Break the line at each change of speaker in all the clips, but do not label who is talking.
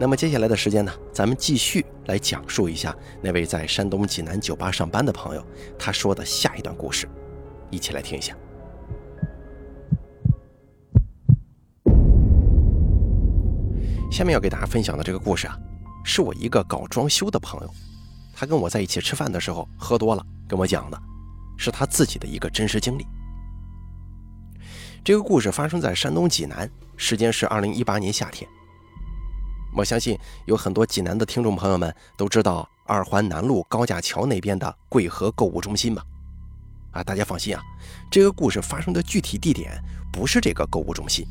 那么接下来的时间呢，咱们继续来讲述一下那位在山东济南酒吧上班的朋友他说的下一段故事，一起来听一下。下面要给大家分享的这个故事啊，是我一个搞装修的朋友，他跟我在一起吃饭的时候喝多了跟我讲的，是他自己的一个真实经历。这个故事发生在山东济南，时间是二零一八年夏天。我相信有很多济南的听众朋友们都知道二环南路高架桥那边的贵和购物中心吧？啊，大家放心啊，这个故事发生的具体地点不是这个购物中心，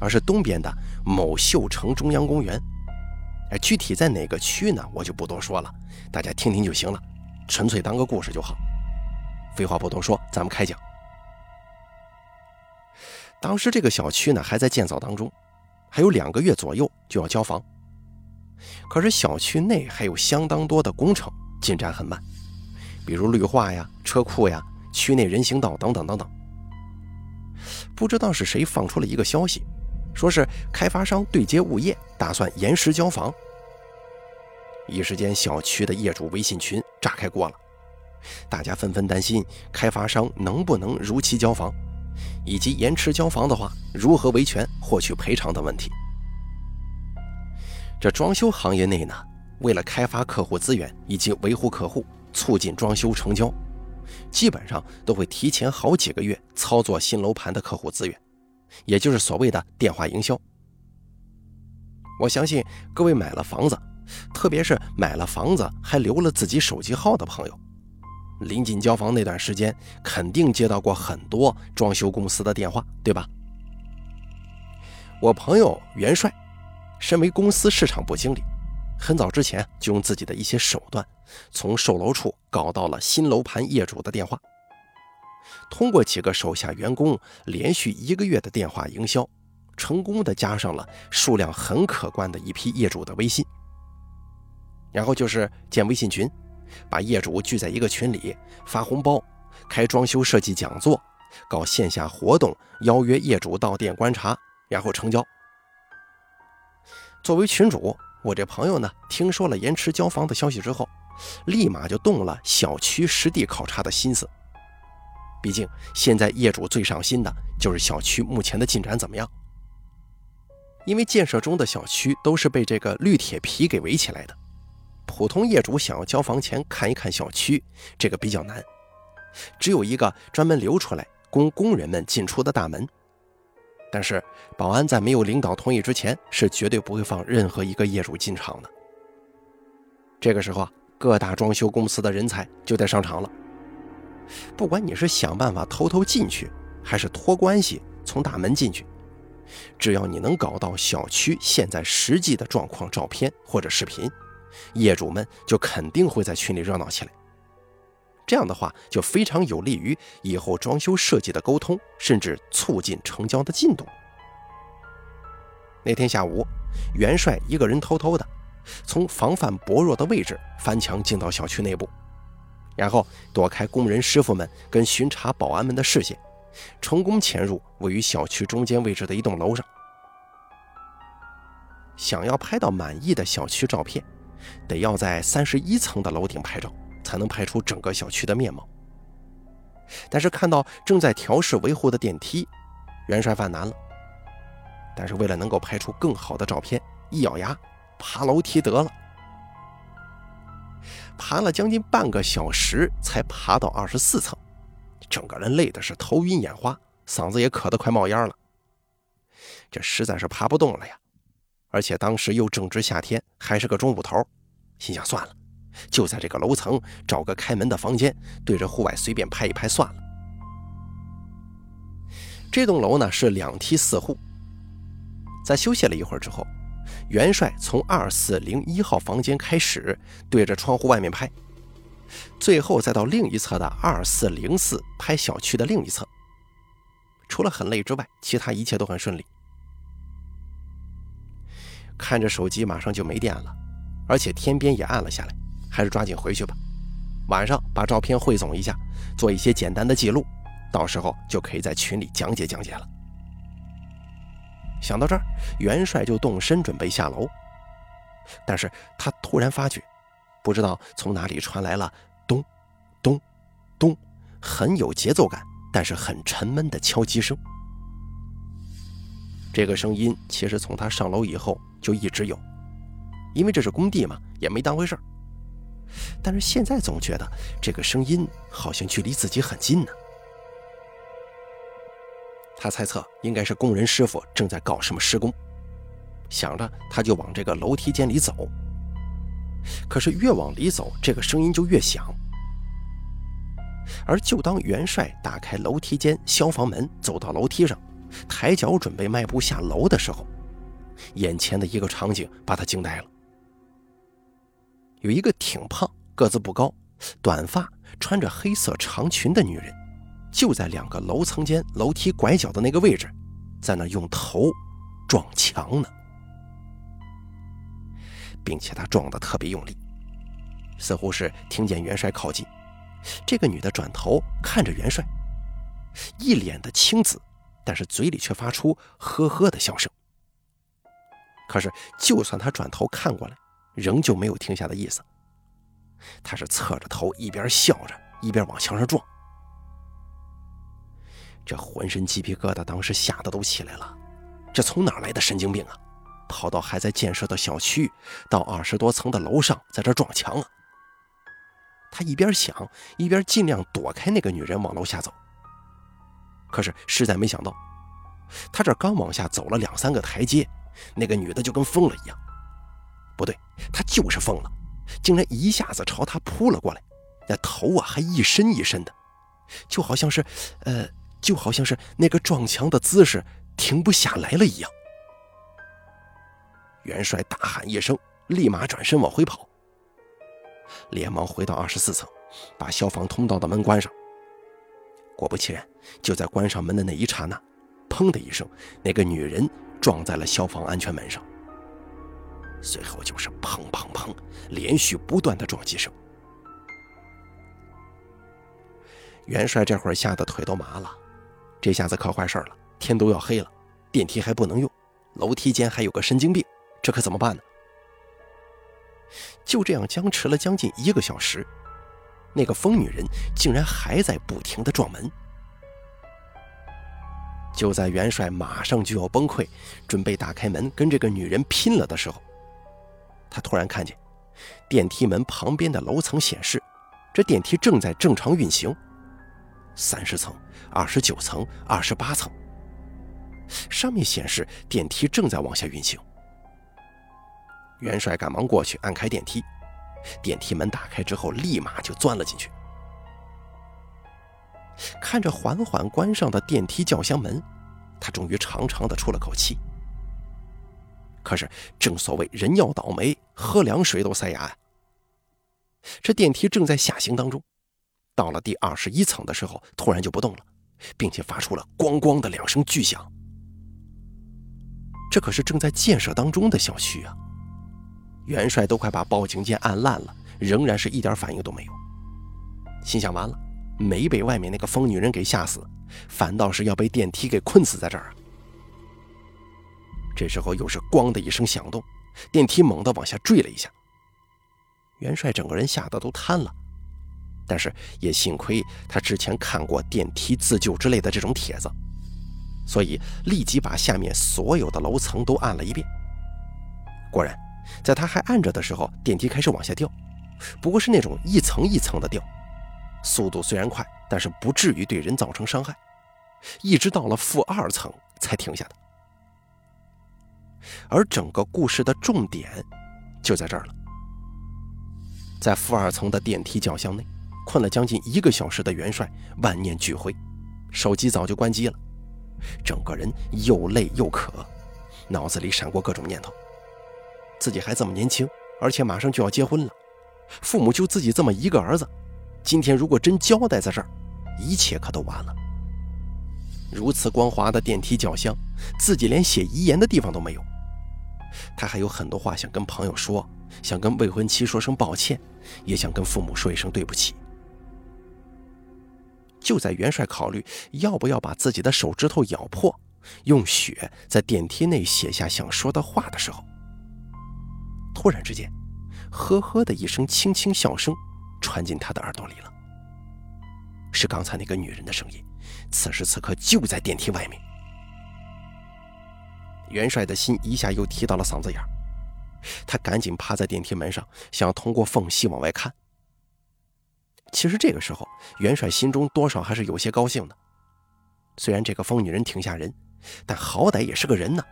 而是东边的某秀城中央公园。哎，具体在哪个区呢？我就不多说了，大家听听就行了，纯粹当个故事就好。废话不多说，咱们开讲。当时这个小区呢还在建造当中，还有两个月左右就要交房。可是小区内还有相当多的工程进展很慢，比如绿化呀、车库呀、区内人行道等等等等。不知道是谁放出了一个消息，说是开发商对接物业打算延时交房。一时间，小区的业主微信群炸开锅了，大家纷纷担心开发商能不能如期交房。以及延迟交房的话，如何维权获取赔偿等问题。这装修行业内呢，为了开发客户资源以及维护客户，促进装修成交，基本上都会提前好几个月操作新楼盘的客户资源，也就是所谓的电话营销。我相信各位买了房子，特别是买了房子还留了自己手机号的朋友。临近交房那段时间，肯定接到过很多装修公司的电话，对吧？我朋友元帅，身为公司市场部经理，很早之前就用自己的一些手段，从售楼处搞到了新楼盘业主的电话。通过几个手下员工连续一个月的电话营销，成功的加上了数量很可观的一批业主的微信，然后就是建微信群。把业主聚在一个群里发红包，开装修设计讲座，搞线下活动，邀约业主到店观察，然后成交。作为群主，我这朋友呢，听说了延迟交房的消息之后，立马就动了小区实地考察的心思。毕竟现在业主最上心的就是小区目前的进展怎么样。因为建设中的小区都是被这个绿铁皮给围起来的。普通业主想要交房前看一看小区，这个比较难，只有一个专门留出来供工人们进出的大门。但是保安在没有领导同意之前，是绝对不会放任何一个业主进场的。这个时候啊，各大装修公司的人才就得上场了。不管你是想办法偷偷进去，还是托关系从大门进去，只要你能搞到小区现在实际的状况照片或者视频。业主们就肯定会在群里热闹起来，这样的话就非常有利于以后装修设计的沟通，甚至促进成交的进度。那天下午，元帅一个人偷偷的从防范薄弱的位置翻墙进到小区内部，然后躲开工人师傅们跟巡查保安们的视线，成功潜入位于小区中间位置的一栋楼上。想要拍到满意的小区照片。得要在三十一层的楼顶拍照，才能拍出整个小区的面貌。但是看到正在调试维护的电梯，元帅犯难了。但是为了能够拍出更好的照片，一咬牙，爬楼梯得了。爬了将近半个小时，才爬到二十四层，整个人累的是头晕眼花，嗓子也渴得快冒烟了。这实在是爬不动了呀。而且当时又正值夏天，还是个中午头，心想算了，就在这个楼层找个开门的房间，对着户外随便拍一拍算了。这栋楼呢是两梯四户。在休息了一会儿之后，元帅从二四零一号房间开始，对着窗户外面拍，最后再到另一侧的二四零四拍小区的另一侧。除了很累之外，其他一切都很顺利。看着手机马上就没电了，而且天边也暗了下来，还是抓紧回去吧。晚上把照片汇总一下，做一些简单的记录，到时候就可以在群里讲解讲解了。想到这儿，元帅就动身准备下楼，但是他突然发觉，不知道从哪里传来了咚、咚、咚，很有节奏感，但是很沉闷的敲击声。这个声音其实从他上楼以后就一直有，因为这是工地嘛，也没当回事儿。但是现在总觉得这个声音好像距离自己很近呢。他猜测应该是工人师傅正在搞什么施工，想着他就往这个楼梯间里走。可是越往里走，这个声音就越响。而就当元帅打开楼梯间消防门，走到楼梯上，抬脚准备迈步下楼的时候，眼前的一个场景把他惊呆了。有一个挺胖、个子不高、短发、穿着黑色长裙的女人。就在两个楼层间楼梯拐角的那个位置，在那用头撞墙呢，并且他撞得特别用力，似乎是听见元帅靠近。这个女的转头看着元帅，一脸的青紫，但是嘴里却发出呵呵的笑声。可是，就算他转头看过来，仍旧没有停下的意思。他是侧着头，一边笑着，一边往墙上撞。这浑身鸡皮疙瘩，当时吓得都起来了。这从哪来的神经病啊？跑到还在建设的小区，到二十多层的楼上，在这撞墙啊！他一边想，一边尽量躲开那个女人，往楼下走。可是实在没想到，他这刚往下走了两三个台阶，那个女的就跟疯了一样。不对，他就是疯了，竟然一下子朝他扑了过来，那头啊还一伸一伸的，就好像是……呃。就好像是那个撞墙的姿势停不下来了一样。元帅大喊一声，立马转身往回跑，连忙回到二十四层，把消防通道的门关上。果不其然，就在关上门的那一刹那，砰的一声，那个女人撞在了消防安全门上。随后就是砰砰砰，连续不断的撞击声。元帅这会儿吓得腿都麻了。这下子可坏事了，天都要黑了，电梯还不能用，楼梯间还有个神经病，这可怎么办呢？就这样僵持了将近一个小时，那个疯女人竟然还在不停的撞门。就在元帅马上就要崩溃，准备打开门跟这个女人拼了的时候，他突然看见电梯门旁边的楼层显示，这电梯正在正常运行。三十层、二十九层、二十八层，上面显示电梯正在往下运行。元帅赶忙过去按开电梯，电梯门打开之后，立马就钻了进去。看着缓缓关上的电梯轿厢门，他终于长长的出了口气。可是，正所谓人要倒霉，喝凉水都塞牙呀。这电梯正在下行当中。到了第二十一层的时候，突然就不动了，并且发出了“咣咣”的两声巨响。这可是正在建设当中的小区啊！元帅都快把报警键按烂了，仍然是一点反应都没有。心想：完了，没被外面那个疯女人给吓死，反倒是要被电梯给困死在这儿啊。这时候又是“咣”的一声响动，电梯猛地往下坠了一下，元帅整个人吓得都瘫了。但是也幸亏他之前看过电梯自救之类的这种帖子，所以立即把下面所有的楼层都按了一遍。果然，在他还按着的时候，电梯开始往下掉，不过是那种一层一层的掉，速度虽然快，但是不至于对人造成伤害。一直到了负二层才停下的。而整个故事的重点就在这儿了，在负二层的电梯轿厢内。困了将近一个小时的元帅万念俱灰，手机早就关机了，整个人又累又渴，脑子里闪过各种念头。自己还这么年轻，而且马上就要结婚了，父母就自己这么一个儿子，今天如果真交代在这儿，一切可都完了。如此光滑的电梯轿厢，自己连写遗言的地方都没有。他还有很多话想跟朋友说，想跟未婚妻说声抱歉，也想跟父母说一声对不起。就在元帅考虑要不要把自己的手指头咬破，用血在电梯内写下想说的话的时候，突然之间，呵呵的一声轻轻笑声传进他的耳朵里了。是刚才那个女人的声音，此时此刻就在电梯外面。元帅的心一下又提到了嗓子眼他赶紧趴在电梯门上，想通过缝隙往外看。其实这个时候，元帅心中多少还是有些高兴的。虽然这个疯女人挺吓人，但好歹也是个人呢。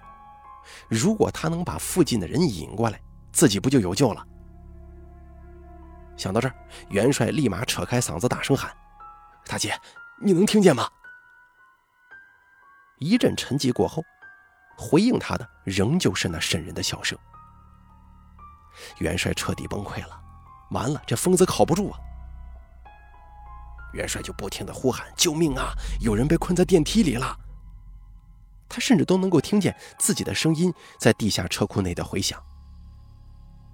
如果他能把附近的人引过来，自己不就有救了？想到这儿，元帅立马扯开嗓子大声喊：“大姐，你能听见吗？”一阵沉寂过后，回应他的仍旧是那渗人的笑声。元帅彻底崩溃了，完了，这疯子靠不住啊！元帅就不停的呼喊：“救命啊！有人被困在电梯里了！”他甚至都能够听见自己的声音在地下车库内的回响。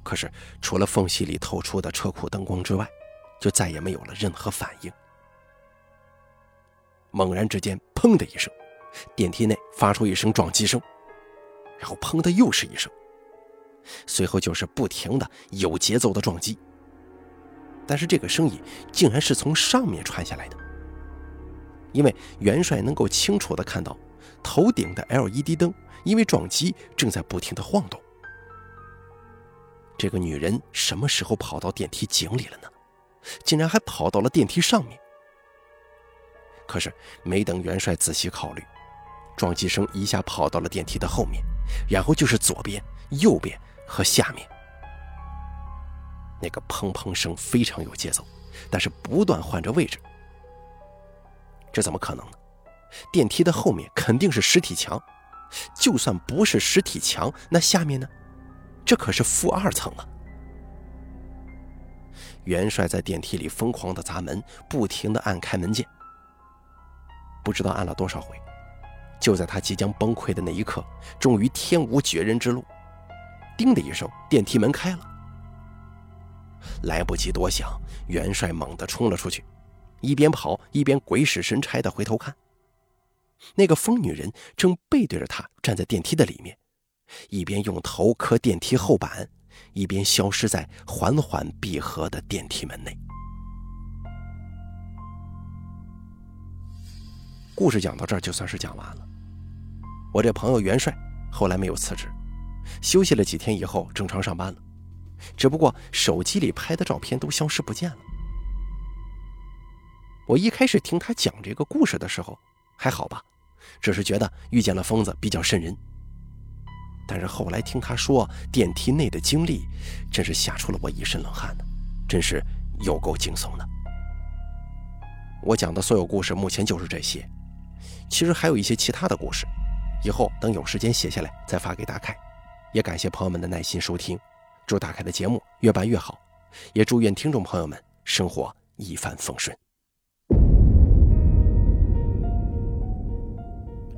可是，除了缝隙里透出的车库灯光之外，就再也没有了任何反应。猛然之间，砰的一声，电梯内发出一声撞击声，然后砰的又是一声，随后就是不停的有节奏的撞击。但是这个声音竟然是从上面传下来的，因为元帅能够清楚的看到头顶的 LED 灯因为撞击正在不停的晃动。这个女人什么时候跑到电梯井里了呢？竟然还跑到了电梯上面。可是没等元帅仔细考虑，撞击声一下跑到了电梯的后面，然后就是左边、右边和下面。那个砰砰声非常有节奏，但是不断换着位置。这怎么可能呢？电梯的后面肯定是实体墙，就算不是实体墙，那下面呢？这可是负二层啊！元帅在电梯里疯狂的砸门，不停的按开门键，不知道按了多少回。就在他即将崩溃的那一刻，终于天无绝人之路，叮的一声，电梯门开了。来不及多想，元帅猛地冲了出去，一边跑一边鬼使神差的回头看，那个疯女人正背对着他站在电梯的里面，一边用头磕电梯后板，一边消失在缓缓闭合的电梯门内。故事讲到这儿就算是讲完了。我这朋友元帅后来没有辞职，休息了几天以后正常上班了。只不过手机里拍的照片都消失不见了。我一开始听他讲这个故事的时候还好吧，只是觉得遇见了疯子比较瘆人。但是后来听他说电梯内的经历，真是吓出了我一身冷汗呢，真是有够惊悚的。我讲的所有故事目前就是这些，其实还有一些其他的故事，以后等有时间写下来再发给大凯。也感谢朋友们的耐心收听。祝大凯的节目越办越好，也祝愿听众朋友们生活一帆风顺。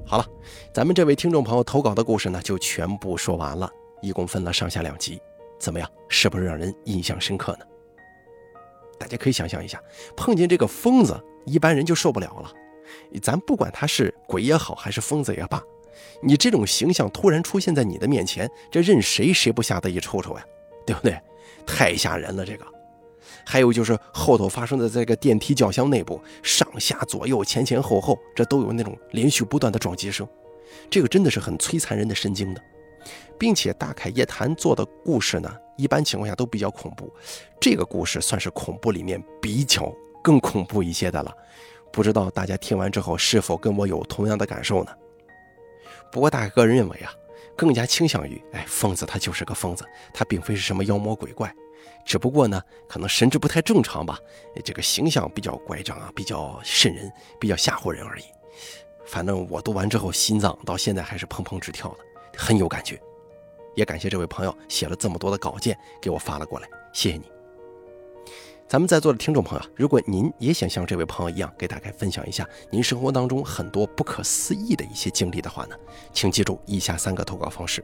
好了，咱们这位听众朋友投稿的故事呢，就全部说完了，一共分了上下两集，怎么样？是不是让人印象深刻呢？大家可以想象一下，碰见这个疯子，一般人就受不了了。咱不管他是鬼也好，还是疯子也罢，你这种形象突然出现在你的面前，这任谁谁不吓得一抽抽呀？对不对？太吓人了，这个。还有就是后头发生的这个电梯轿厢内部，上下左右前前后后，这都有那种连续不断的撞击声，这个真的是很摧残人的神经的。并且大凯夜谈做的故事呢，一般情况下都比较恐怖，这个故事算是恐怖里面比较更恐怖一些的了。不知道大家听完之后是否跟我有同样的感受呢？不过大凯个人认为啊。更加倾向于，哎，疯子他就是个疯子，他并非是什么妖魔鬼怪，只不过呢，可能神志不太正常吧，这个形象比较乖张啊，比较瘆人，比较吓唬人而已。反正我读完之后，心脏到现在还是砰砰直跳的，很有感觉。也感谢这位朋友写了这么多的稿件给我发了过来，谢谢你。咱们在座的听众朋友，如果您也想像这位朋友一样，给大家分享一下您生活当中很多不可思议的一些经历的话呢，请记住以下三个投稿方式：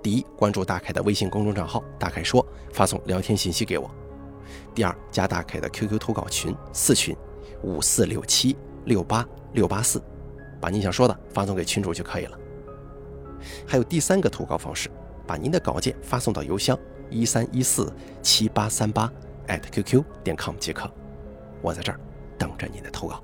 第一，关注大凯的微信公众账号“大凯说”，发送聊天信息给我；第二，加大凯的 QQ 投稿群四群五四六七六八六八四，把您想说的发送给群主就可以了。还有第三个投稿方式，把您的稿件发送到邮箱一三一四七八三八。At @QQ 点 com 即可，我在这儿等着你的投稿。